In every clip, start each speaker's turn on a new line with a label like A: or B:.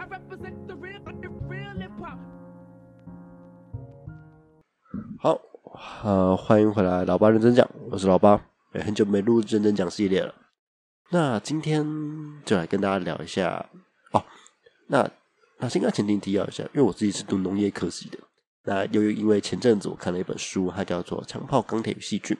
A: I represent the real, the real hip hop.
B: 好，呃，欢迎回来，老八认真讲，我是老八，也很久没录认真讲系列了。那今天就来跟大家聊一下哦。那那先跟前提提要一下，因为我自己是读农业科系的。那由于因为前阵子我看了一本书，它叫做《强炮钢铁与细菌》。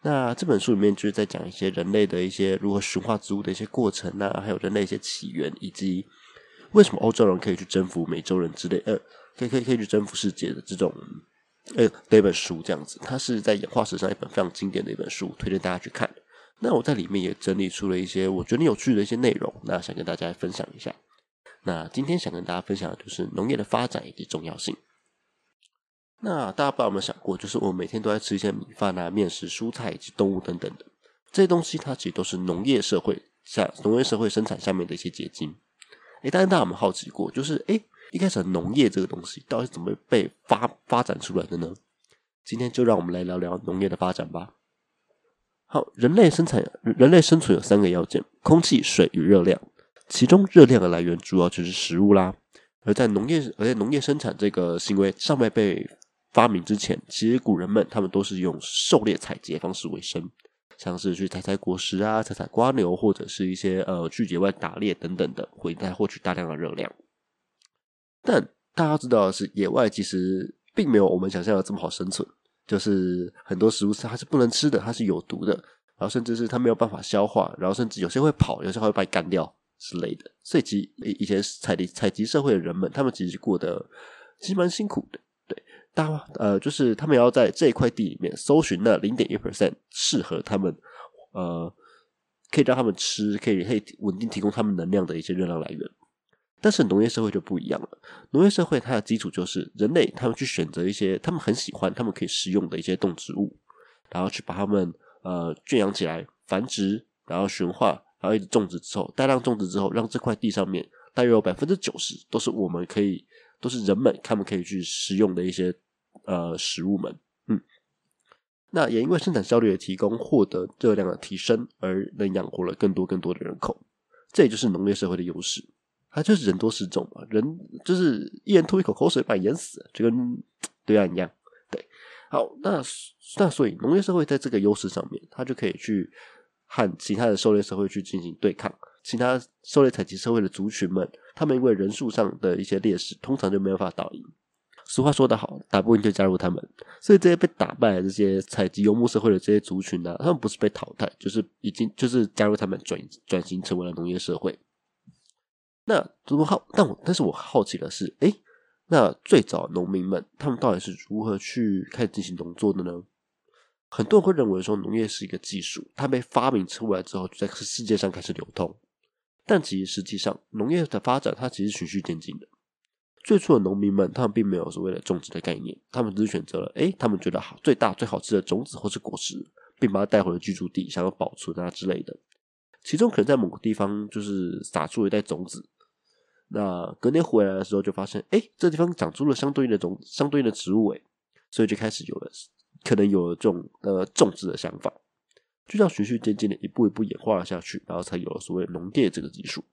B: 那这本书里面就是在讲一些人类的一些如何驯化植物的一些过程啊，还有人类一些起源，以及为什么欧洲人可以去征服美洲人之类，呃，可以可以可以去征服世界的这种。呃，的一本书这样子，它是在演化史上一本非常经典的一本书，推荐大家去看。那我在里面也整理出了一些我觉得有趣的一些内容，那想跟大家分享一下。那今天想跟大家分享的就是农业的发展以及重要性。那大家不知道有没有想过，就是我每天都在吃一些米饭啊、面食、蔬菜以及动物等等的这些东西，它其实都是农业社会下农业社会生产下面的一些结晶。诶，但是大家有没有好奇过，就是诶。一开始农业这个东西到底怎么被发发展出来的呢？今天就让我们来聊聊农业的发展吧。好，人类生产人类生存有三个要件：空气、水与热量。其中热量的来源主要就是食物啦。而在农业而在农业生产这个行为尚未被发明之前，其实古人们他们都是用狩猎采集方式为生，像是去采采果实啊、采采瓜牛，或者是一些呃去野外打猎等等的，回来获取大量的热量。但大家知道的是，野外其实并没有我们想象的这么好生存。就是很多食物是它是不能吃的，它是有毒的，然后甚至是它没有办法消化，然后甚至有些会跑，有些会把你干掉之类的。所以，其以以前采集采集社会的人们，他们其实过得其实蛮辛苦的。大呃，就是他们要在这一块地里面搜寻那零点一 percent 适合他们呃可以让他们吃，可以可以稳定提供他们能量的一些热量来源。但是农业社会就不一样了。农业社会它的基础就是人类他们去选择一些他们很喜欢、他们可以食用的一些动植物，然后去把它们呃圈养起来、繁殖，然后驯化，然后一直种植之后，大量种植之后，让这块地上面大约有百分之九十都是我们可以都是人们他们可以去食用的一些呃食物们。嗯，那也因为生产效率的提供，获得热量的提升，而能养活了更多更多的人口。这也就是农业社会的优势。它就是人多势众嘛，人就是一人吐一口口水把你淹死，就跟对岸一样。对，好，那那所以农业社会在这个优势上面，它就可以去和其他的狩猎社会去进行对抗。其他狩猎采集社会的族群们，他们因为人数上的一些劣势，通常就没有办法打赢。俗话说得好，打不赢就加入他们。所以这些被打败的这些采集游牧社会的这些族群呢，他们不是被淘汰，就是已经就是加入他们转转型成为了农业社会。那怎么好？但我但是我好奇的是，哎，那最早农民们他们到底是如何去开始进行农作的呢？很多人会认为说，农业是一个技术，它被发明出来之后，就在世界上开始流通。但其实实际上，农业的发展它其实循序渐进的。最初的农民们，他们并没有所谓的种植的概念，他们只是选择了，哎，他们觉得好最大最好吃的种子或是果实，并把它带回了居住地，想要保存啊之类的。其中可能在某个地方就是撒出了一袋种子。那隔年回来的时候，就发现，哎，这地方长出了相对应的种、相对应的植物，哎，所以就开始有了，可能有了这种呃种植的想法，就这样循序渐进的一步一步演化了下去，然后才有了所谓农业这个技术。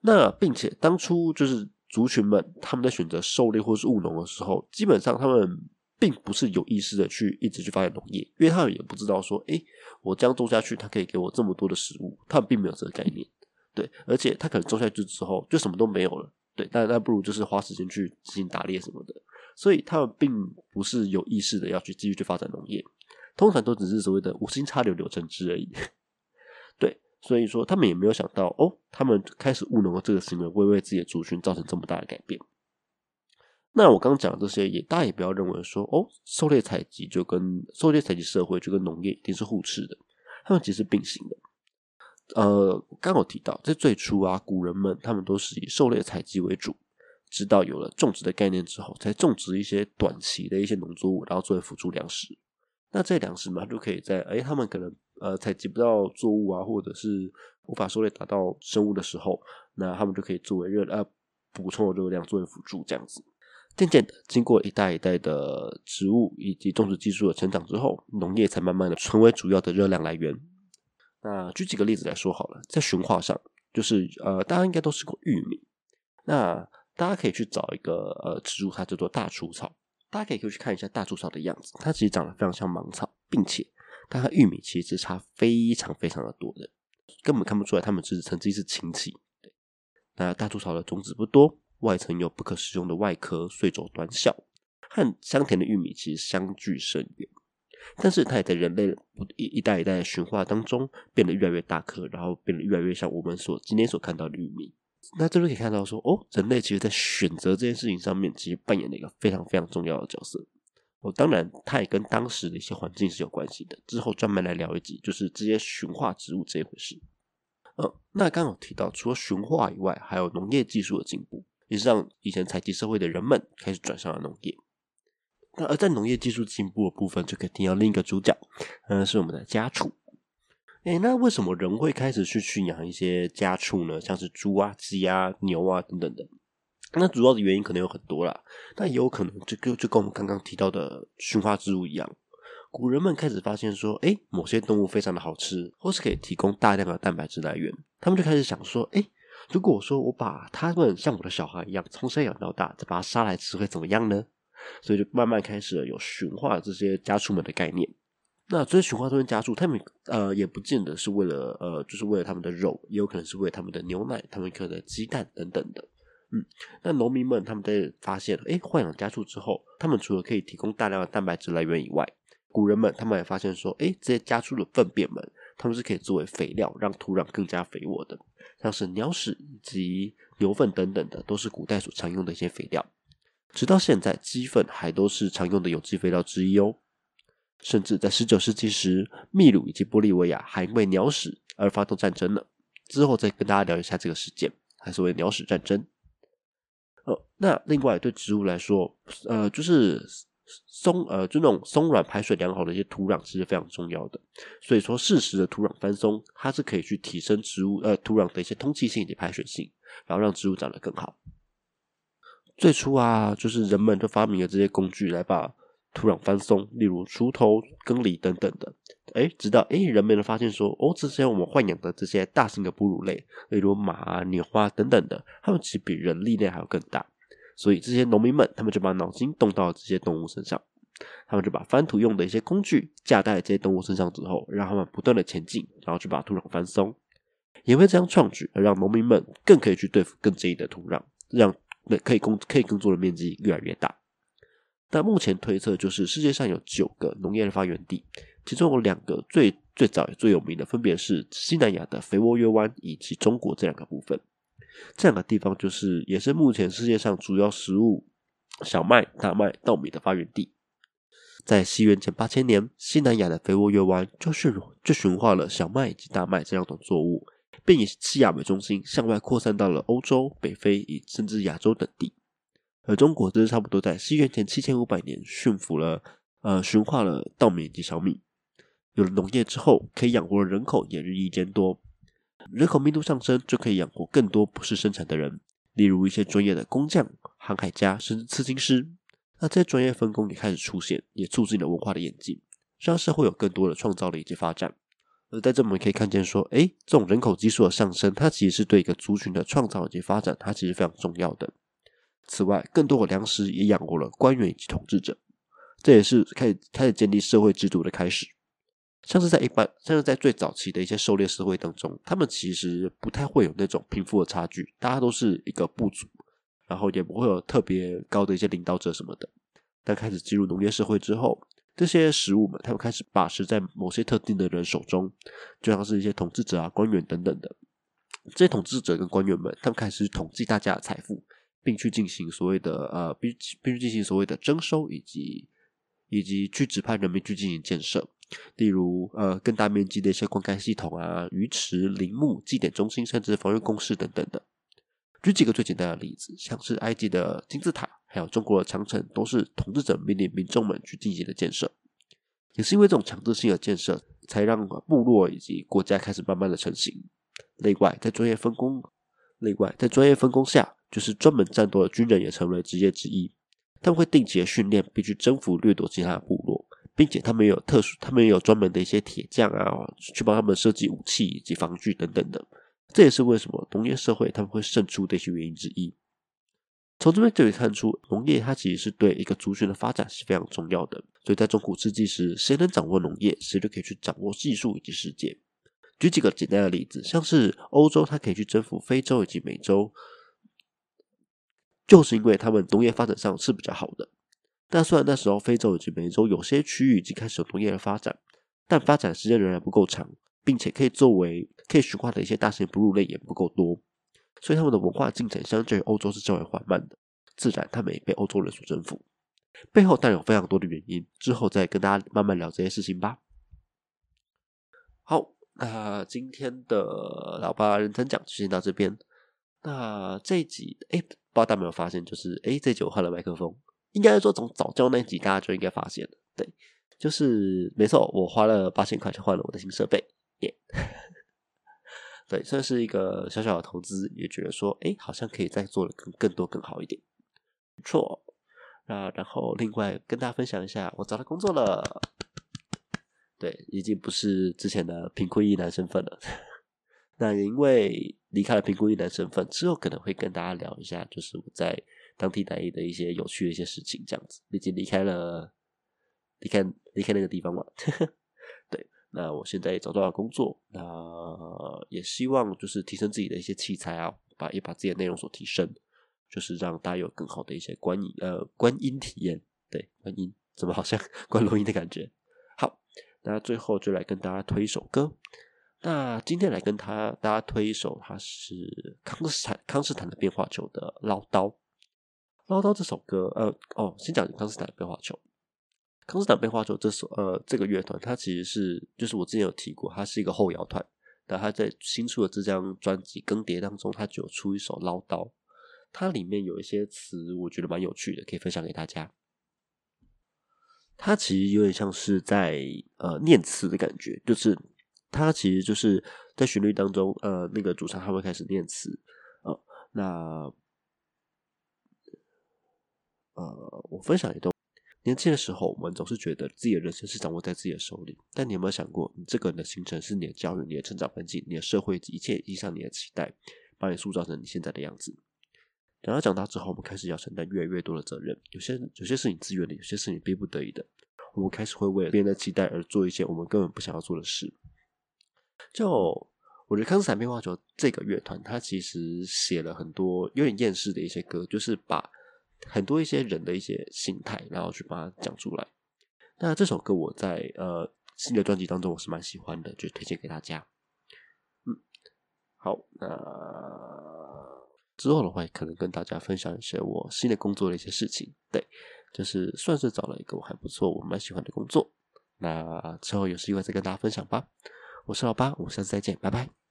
B: 那并且当初就是族群们他们在选择狩猎或是务农的时候，基本上他们并不是有意识的去一直去发展农业，因为他们也不知道说，哎，我这样种下去，它可以给我这么多的食物，他们并没有这个概念。对，而且他可能种下去之后就什么都没有了。对，但那不如就是花时间去进行打猎什么的。所以他们并不是有意识的要去继续去发展农业，通常都只是所谓的无心插柳柳成枝而已。对，所以说他们也没有想到哦，他们开始务农的这个行为会为自己的族群造成这么大的改变。那我刚讲的这些，也大家也不要认为说哦，狩猎采集就跟狩猎采集社会就跟农业一定是互斥的，他们其实并行的。呃，刚有提到，在最初啊，古人们他们都是以狩猎采集为主，直到有了种植的概念之后，才种植一些短期的一些农作物，然后作为辅助粮食。那这粮食嘛，就可以在哎，他们可能呃采集不到作物啊，或者是无法狩猎达到生物的时候，那他们就可以作为热呃补充的热量作为辅助这样子。渐渐的，经过一代一代的植物以及种植技术的成长之后，农业才慢慢的成为主要的热量来源。那举几个例子来说好了，在驯化上，就是呃，大家应该都吃过玉米。那大家可以去找一个呃植物，它叫做大除草。大家可以去看一下大柱草的样子，它其实长得非常像芒草，并且它和玉米其实差非常非常的多的，根本看不出来它们是曾经是亲戚。对那大柱草的种子不多，外层有不可食用的外壳，穗轴短小，和香甜的玉米其实相距甚远。但是它也在人类一一代一代的驯化当中变得越来越大颗，然后变得越来越像我们所今天所看到的玉米。那这边可以看到说，哦，人类其实在选择这件事情上面，其实扮演了一个非常非常重要的角色。哦，当然，它也跟当时的一些环境是有关系的。之后专门来聊一集，就是这些驯化植物这一回事。嗯，那刚好提到，除了驯化以外，还有农业技术的进步，也是让以前采集社会的人们开始转向了农业。那而在农业技术进步的部分，就可以听到另一个主角，嗯，是我们的家畜。哎，那为什么人会开始去驯养一些家畜呢？像是猪啊、鸡啊、牛啊等等的。那主要的原因可能有很多啦，但也有可能就跟就跟我们刚刚提到的驯化植物一样，古人们开始发现说，哎，某些动物非常的好吃，或是可以提供大量的蛋白质来源，他们就开始想说，哎，如果说我把他们像我的小孩一样从小养到大，再把它杀来吃，会怎么样呢？所以就慢慢开始了有驯化这些家畜们的概念。那这些驯化这些家畜，他们呃也不见得是为了呃，就是为了他们的肉，也有可能是为了他们的牛奶、他们可能鸡蛋等等的。嗯，那农民们他们在发现哎豢养家畜之后，他们除了可以提供大量的蛋白质来源以外，古人们他们也发现说，哎，这些家畜的粪便们，他们是可以作为肥料，让土壤更加肥沃的。像是鸟屎以及牛粪等等的，都是古代所常用的一些肥料。直到现在，鸡粪还都是常用的有机肥料之一哦。甚至在十九世纪时，秘鲁以及玻利维亚还因为鸟屎而发动战争了。之后再跟大家聊一下这个事件，还是为鸟屎战争。呃，那另外对植物来说，呃，就是松呃，就那种松软、排水良好的一些土壤，其实非常重要的。所以说，适时的土壤翻松，它是可以去提升植物呃土壤的一些通气性以及排水性，然后让植物长得更好。最初啊，就是人们就发明了这些工具来把。土壤翻松，例如锄头、耕犁等等的，哎，直到哎，人们发现说，哦，这些我们豢养的这些大型的哺乳类，例如马、牛啊等等的，它们其实比人力量还要更大，所以这些农民们，他们就把脑筋动到了这些动物身上，他们就把翻土用的一些工具架在这些动物身上之后，让他们不断的前进，然后去把土壤翻松，也会这样创举，而让农民们更可以去对付更坚硬的土壤，让那可以工可以耕作的面积越来越大。那目前推测就是世界上有九个农业的发源地，其中有两个最最早最有名的，分别是西南亚的肥沃约湾以及中国这两个部分。这两个地方就是也是目前世界上主要食物小麦、大麦、稻米的发源地。在西元前八千年，西南亚的肥沃约湾就驯就驯化了小麦以及大麦这两种作物，并以西亚为中心向外扩散到了欧洲、北非以甚至亚洲等地。而中国则是差不多在西元前七千五百年驯服了，呃，驯化了稻米及小米。有了农业之后，可以养活的人口也日益增多。人口密度上升，就可以养活更多不是生产的人，例如一些专业的工匠、航海家，甚至刺青师。那这些专业分工也开始出现，也促进了文化的演进，让社会有更多的创造力以及发展。而在这我们可以看见说，哎，这种人口基数的上升，它其实是对一个族群的创造以及发展，它其实非常重要的。此外，更多的粮食也养活了官员以及统治者，这也是开始开始建立社会制度的开始。像是在一般，像是在最早期的一些狩猎社会当中，他们其实不太会有那种贫富的差距，大家都是一个部族，然后也不会有特别高的一些领导者什么的。但开始进入农业社会之后，这些食物们，他们开始把持在某些特定的人手中，就像是一些统治者啊、官员等等的。这些统治者跟官员们，他们开始统计大家的财富。并去进行所谓的呃，并并去进行所谓的征收，以及以及去指派人民去进行建设，例如呃更大面积的一些灌溉系统啊、鱼池、林木、祭典中心，甚至防御工事等等的。举几个最简单的例子，像是埃及的金字塔，还有中国的长城，都是统治者命令民众们去进行的建设。也是因为这种强制性的建设，才让部落以及国家开始慢慢的成型。另外，在专业分工，另外在专业分工下。就是专门战斗的军人也成为职业之一，他们会定期的训练，并去征服掠夺其他的部落，并且他们有特殊，他们也有专门的一些铁匠啊，去帮他们设计武器以及防具等等的。这也是为什么农业社会他们会胜出的一些原因之一。从这边就可以看出，农业它其实是对一个族群的发展是非常重要的。所以在中古世纪时，谁能掌握农业，谁就可以去掌握技术以及世界。举几个简单的例子，像是欧洲，它可以去征服非洲以及美洲，就是因为他们农业发展上是比较好的。但虽然那时候非洲以及美洲有些区域已经开始有农业的发展，但发展时间仍然不够长，并且可以作为可以驯化的一些大型哺乳类也不够多，所以他们的文化进程相对于欧洲是较为缓慢的。自然，他们也被欧洲人所征服，背后当然有非常多的原因，之后再跟大家慢慢聊这些事情吧。好。那今天的老爸认真讲就先到这边。那这一集，哎，不知道大家有没有发现，就是哎，这集我换了麦克风，应该说从早教那集大家就应该发现了，对，就是没错，我花了八千块钱换了我的新设备，耶，对，算是一个小小的投资，也觉得说，哎，好像可以再做的更更多更好一点，不错。那然后另外跟大家分享一下，我找到工作了。对，已经不是之前的贫困一男身份了。那因为离开了贫困一男身份之后，可能会跟大家聊一下，就是我在当替代役的一些有趣的一些事情，这样子。毕竟离开了，离开离开那个地方嘛。对，那我现在也找到了工作，那也希望就是提升自己的一些器材啊，把也把自己的内容所提升，就是让大家有更好的一些观影呃观音体验。对，观音怎么好像 观录音的感觉？好那最后就来跟大家推一首歌。那今天来跟他大家推一首，他是康斯坦康斯坦的变化球的唠叨。唠叨这首歌，呃，哦，先讲康斯坦的变化球。康斯坦变化球这首，呃，这个乐团它其实是，就是我之前有提过，它是一个后摇团。那他在新出的这张专辑《更迭》当中，他就有出一首唠叨，它里面有一些词，我觉得蛮有趣的，可以分享给大家。它其实有点像是在呃念词的感觉，就是它其实就是在旋律当中，呃，那个主唱他会开始念词，呃，那呃，我分享一段：年轻的时候，我们总是觉得自己的人生是掌握在自己的手里，但你有没有想过，你这个人的形成是你的教育、你的成长环境、你的社会一切以上你的期待，把你塑造成你现在的样子。等到长大之后，我们开始要承担越来越多的责任。有些有些是你自愿的，有些是你逼不得已的。我们开始会为了别人的期待而做一些我们根本不想要做的事。就我觉得康斯坦丁化球这个乐团，它其实写了很多有点厌世的一些歌，就是把很多一些人的一些心态，然后去把它讲出来。那这首歌我在呃新的专辑当中我是蛮喜欢的，就推荐给大家。嗯，好，那。之后的话，可能跟大家分享一些我新的工作的一些事情。对，就是算是找了一个我还不错、我蛮喜欢的工作。那之后有机会再跟大家分享吧。我是老八，我们下次再见，拜拜。